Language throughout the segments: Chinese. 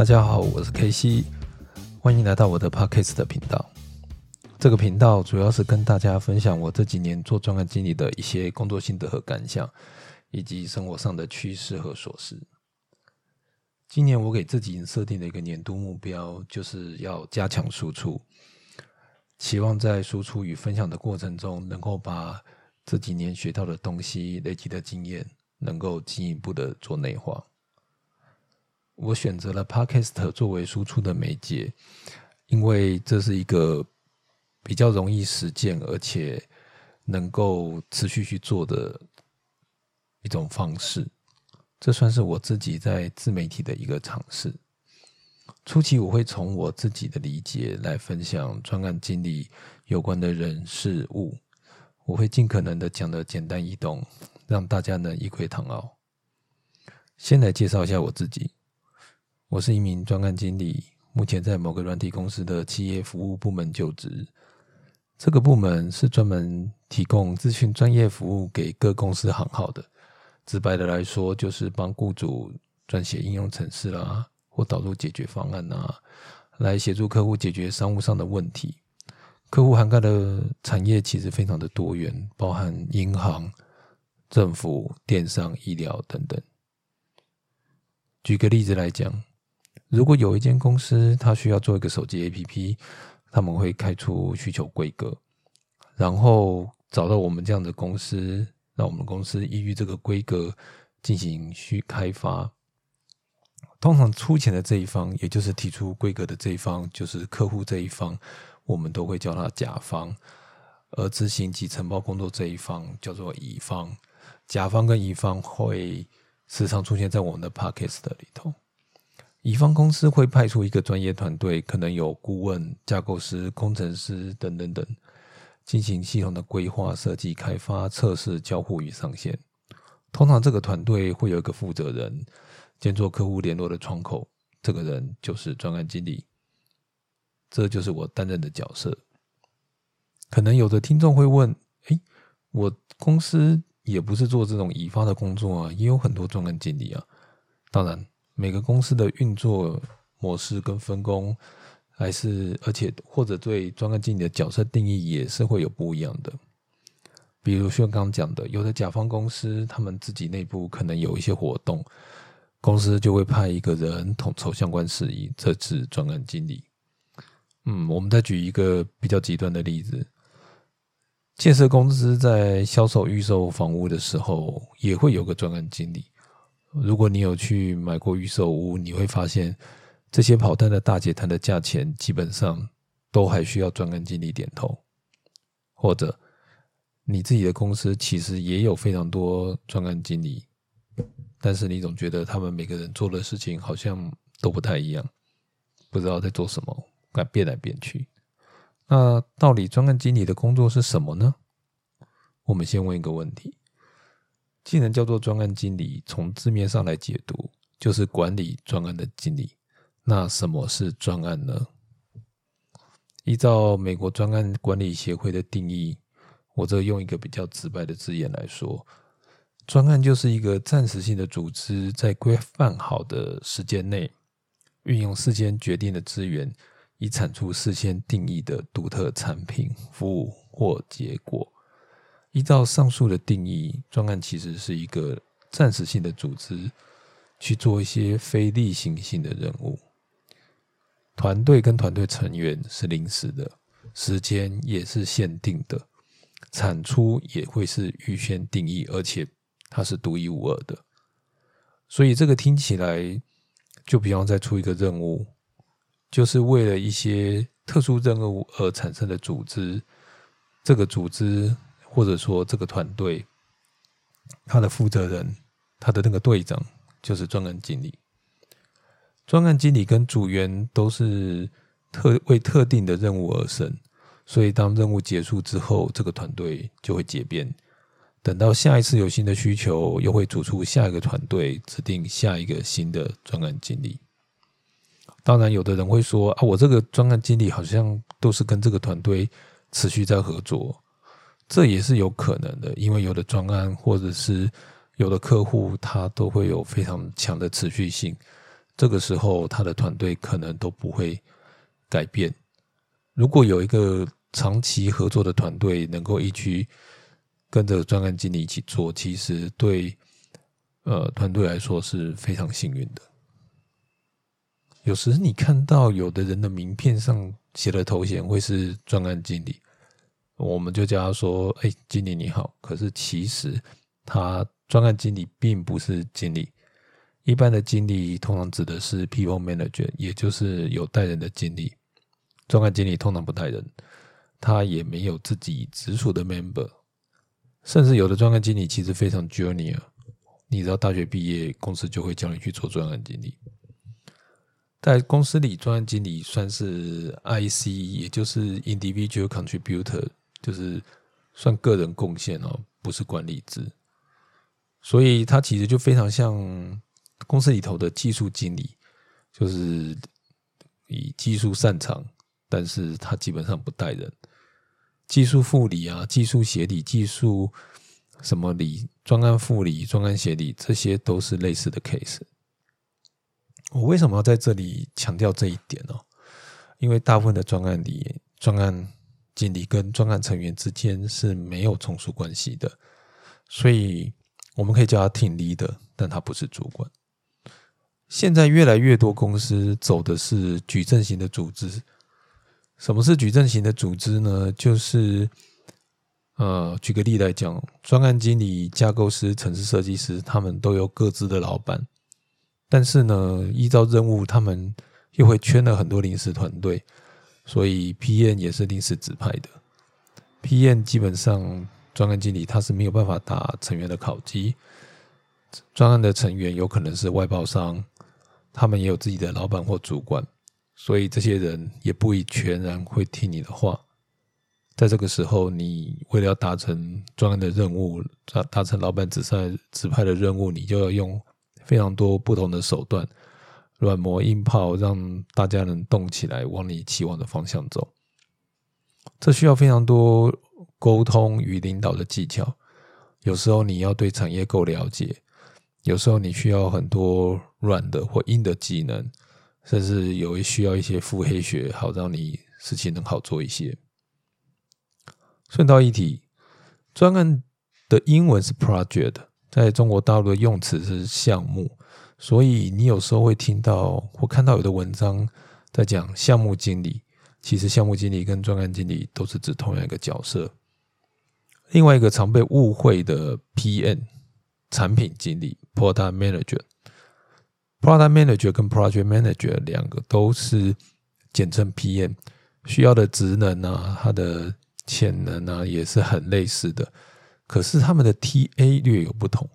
大家好，我是 K C，欢迎来到我的 Podcast 的频道。这个频道主要是跟大家分享我这几年做专案经理的一些工作心得和感想，以及生活上的趋势和琐事。今年我给自己设定的一个年度目标，就是要加强输出，期望在输出与分享的过程中，能够把这几年学到的东西、累积的经验，能够进一步的做内化。我选择了 Podcast 作为输出的媒介，因为这是一个。比较容易实践，而且能够持续去做的一种方式，这算是我自己在自媒体的一个尝试。初期我会从我自己的理解来分享专案经理有关的人事物，我会尽可能的讲的简单易懂，让大家能一窥堂奥。先来介绍一下我自己，我是一名专案经理，目前在某个软体公司的企业服务部门就职。这个部门是专门提供咨询专业服务给各公司行号的。直白的来说，就是帮雇主撰写应用程式啦，或导入解决方案啊，来协助客户解决商务上的问题。客户涵盖的产业其实非常的多元，包含银行、政府、电商、医疗等等。举个例子来讲，如果有一间公司，它需要做一个手机 APP。他们会开出需求规格，然后找到我们这样的公司，让我们公司依据这个规格进行去开发。通常出钱的这一方，也就是提出规格的这一方，就是客户这一方，我们都会叫他甲方；而执行及承包工作这一方叫做乙方。甲方跟乙方会时常出现在我们的 p a c k a g e 里头。乙方公司会派出一个专业团队，可能有顾问、架构师、工程师等等等，进行系统的规划、设计、开发、测试、交互与上线。通常这个团队会有一个负责人，兼做客户联络的窗口，这个人就是专案经理。这就是我担任的角色。可能有的听众会问：诶，我公司也不是做这种乙方的工作啊，也有很多专案经理啊。当然。每个公司的运作模式跟分工，还是而且或者对专案经理的角色定义也是会有不一样的。比如像刚讲的，有的甲方公司他们自己内部可能有一些活动，公司就会派一个人统筹相关事宜，这是专案经理。嗯，我们再举一个比较极端的例子，建设公司在销售预售房屋的时候，也会有个专案经理。如果你有去买过预售屋，你会发现这些跑单的大姐谈的价钱，基本上都还需要专案经理点头。或者你自己的公司其实也有非常多专案经理，但是你总觉得他们每个人做的事情好像都不太一样，不知道在做什么，敢变来变去。那到底专案经理的工作是什么呢？我们先问一个问题。既然叫做专案经理，从字面上来解读，就是管理专案的经理。那什么是专案呢？依照美国专案管理协会的定义，我这用一个比较直白的字眼来说，专案就是一个暂时性的组织，在规范好的时间内，运用事先决定的资源，以产出事先定义的独特产品、服务或结果。依照上述的定义，专案其实是一个暂时性的组织，去做一些非例行性的任务。团队跟团队成员是临时的，时间也是限定的，产出也会是预先定义，而且它是独一无二的。所以这个听起来，就比方再出一个任务，就是为了一些特殊任务而产生的组织，这个组织。或者说，这个团队他的负责人，他的那个队长就是专案经理。专案经理跟组员都是特为特定的任务而生，所以当任务结束之后，这个团队就会解编。等到下一次有新的需求，又会组出下一个团队，指定下一个新的专案经理。当然，有的人会说啊，我这个专案经理好像都是跟这个团队持续在合作。这也是有可能的，因为有的专案或者是有的客户，他都会有非常强的持续性，这个时候他的团队可能都不会改变。如果有一个长期合作的团队能够一起跟着专案经理一起做，其实对呃团队来说是非常幸运的。有时你看到有的人的名片上写的头衔会是专案经理，我们就叫他说：“哎，经理你好。”可是其实他专案经理并不是经理。一般的经理通常指的是 people manager，也就是有带人的经理。专案经理通常不带人，他也没有自己直属的 member，甚至有的专案经理其实非常 junior。你知道，大学毕业公司就会叫你去做专案经理。在公司里，专案经理算是 IC，也就是 individual contributor，就是算个人贡献哦，不是管理制。所以，他其实就非常像公司里头的技术经理，就是以技术擅长，但是他基本上不带人。技术副理啊，技术协理，技术什么理，专案副理、专案协理，这些都是类似的 case。我为什么要在这里强调这一点呢？因为大部分的专案里，专案经理跟专案成员之间是没有从属关系的，所以我们可以叫他挺 leader，但他不是主管。现在越来越多公司走的是矩阵型的组织。什么是矩阵型的组织呢？就是呃，举个例来讲，专案经理、架构师、城市设计师，他们都有各自的老板。但是呢，依照任务，他们又会圈了很多临时团队，所以 PM 也是临时指派的。PM 基本上专案经理他是没有办法打成员的考绩，专案的成员有可能是外包商，他们也有自己的老板或主管，所以这些人也不一全然会听你的话。在这个时候，你为了要达成专案的任务，达达成老板指派指派的任务，你就要用。非常多不同的手段，软磨硬泡，让大家能动起来，往你期望的方向走。这需要非常多沟通与领导的技巧。有时候你要对产业够了解，有时候你需要很多软的或硬的技能，甚至有需要一些腹黑学，好让你事情能好做一些。顺道一提，专案的英文是 project。在中国大陆的用词是项目，所以你有时候会听到或看到有的文章在讲项目经理，其实项目经理跟专案经理都是指同样一个角色。另外一个常被误会的 PM 产品经理 （Product Manager），Product Manager 跟 Project Manager 两个都是简称 PM，需要的职能啊，它的潜能啊，也是很类似的。可是他们的 TA 略有不同。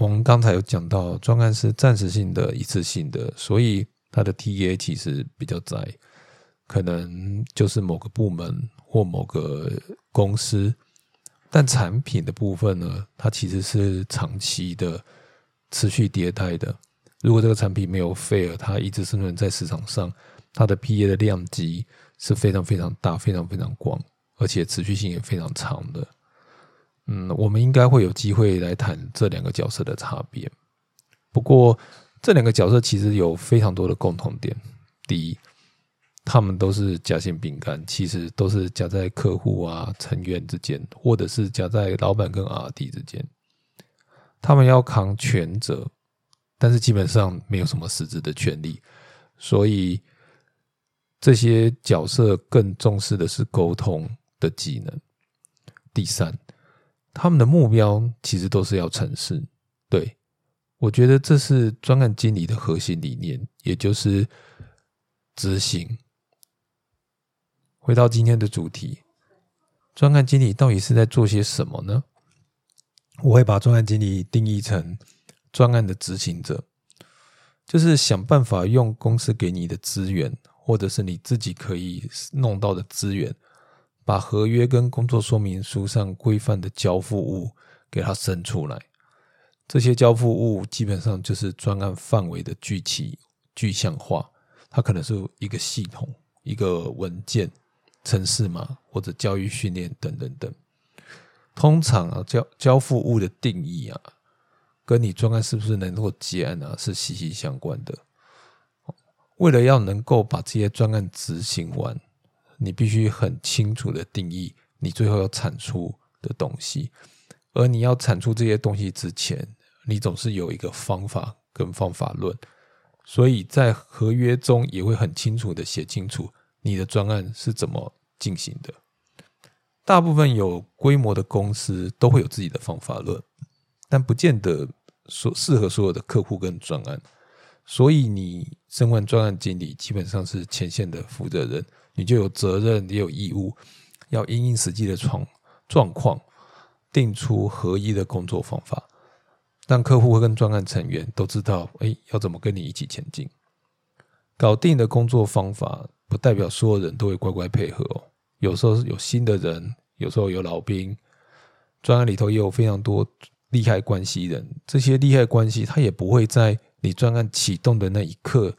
我们刚才有讲到，专案是暂时性的、一次性的，所以它的 TA 其实比较窄，可能就是某个部门或某个公司。但产品的部分呢，它其实是长期的、持续迭代的。如果这个产品没有 fail，它一直生存在市场上，它的 PA 的量级是非常非常大、非常非常广，而且持续性也非常长的。嗯，我们应该会有机会来谈这两个角色的差别。不过，这两个角色其实有非常多的共同点。第一，他们都是夹心饼干，其实都是夹在客户啊、成员之间，或者是夹在老板跟 R D 之间。他们要扛全责，但是基本上没有什么实质的权利。所以，这些角色更重视的是沟通的技能。第三。他们的目标其实都是要成事，对我觉得这是专案经理的核心理念，也就是执行。回到今天的主题，专案经理到底是在做些什么呢？我会把专案经理定义成专案的执行者，就是想办法用公司给你的资源，或者是你自己可以弄到的资源。把合约跟工作说明书上规范的交付物给它生出来，这些交付物基本上就是专案范围的具体具象化，它可能是一个系统、一个文件、程式码或者教育训练等等等。通常啊，交交付物的定义啊，跟你专案是不是能够结案啊，是息息相关的。为了要能够把这些专案执行完，你必须很清楚的定义你最后要产出的东西。而你要产出这些东西之前，你总是有一个方法跟方法论，所以在合约中也会很清楚的写清楚你的专案是怎么进行的。大部分有规模的公司都会有自己的方法论，但不见得所适合所有的客户跟专案。所以你身为专案经理，基本上是前线的负责人，你就有责任也有义务要因应实际的状状况。定出合一的工作方法，让客户跟专案成员都知道，哎，要怎么跟你一起前进。搞定的工作方法，不代表所有人都会乖乖配合哦。有时候有新的人，有时候有老兵，专案里头也有非常多利害关系人。这些利害关系，他也不会在你专案启动的那一刻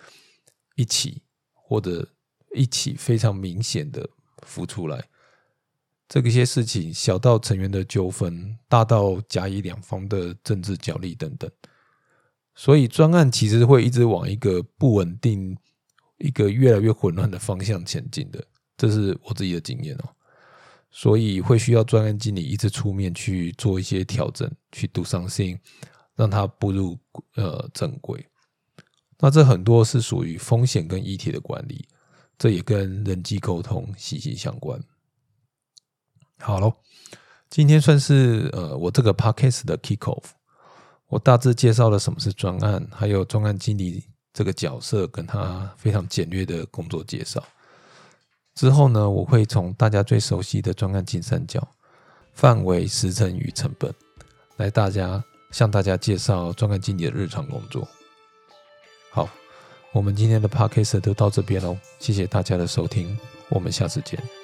一起，或者一起非常明显的浮出来。这个些事情，小到成员的纠纷，大到甲乙两方的政治角力等等，所以专案其实会一直往一个不稳定、一个越来越混乱的方向前进的。这是我自己的经验哦。所以会需要专案经理一直出面去做一些调整，去 do something，让它步入呃正轨。那这很多是属于风险跟议题的管理，这也跟人际沟通息息相关。好喽，今天算是呃我这个 podcast 的 kick off。我大致介绍了什么是专案，还有专案经理这个角色，跟他非常简略的工作介绍。之后呢，我会从大家最熟悉的专案金三角范围、时程与成本，来大家向大家介绍专案经理的日常工作。好，我们今天的 podcast 就到这边喽，谢谢大家的收听，我们下次见。